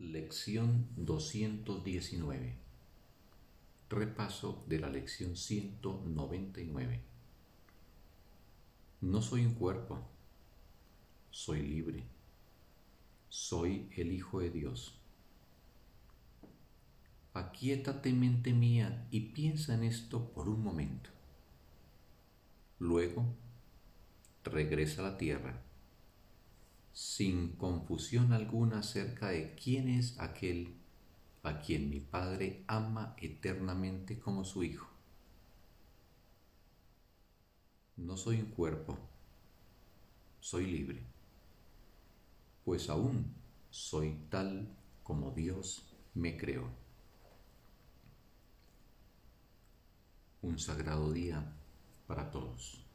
Lección 219. Repaso de la lección 199. No soy un cuerpo, soy libre, soy el Hijo de Dios. Aquíétate mente mía y piensa en esto por un momento. Luego, regresa a la tierra sin confusión alguna acerca de quién es aquel a quien mi Padre ama eternamente como su Hijo. No soy un cuerpo, soy libre, pues aún soy tal como Dios me creó. Un sagrado día para todos.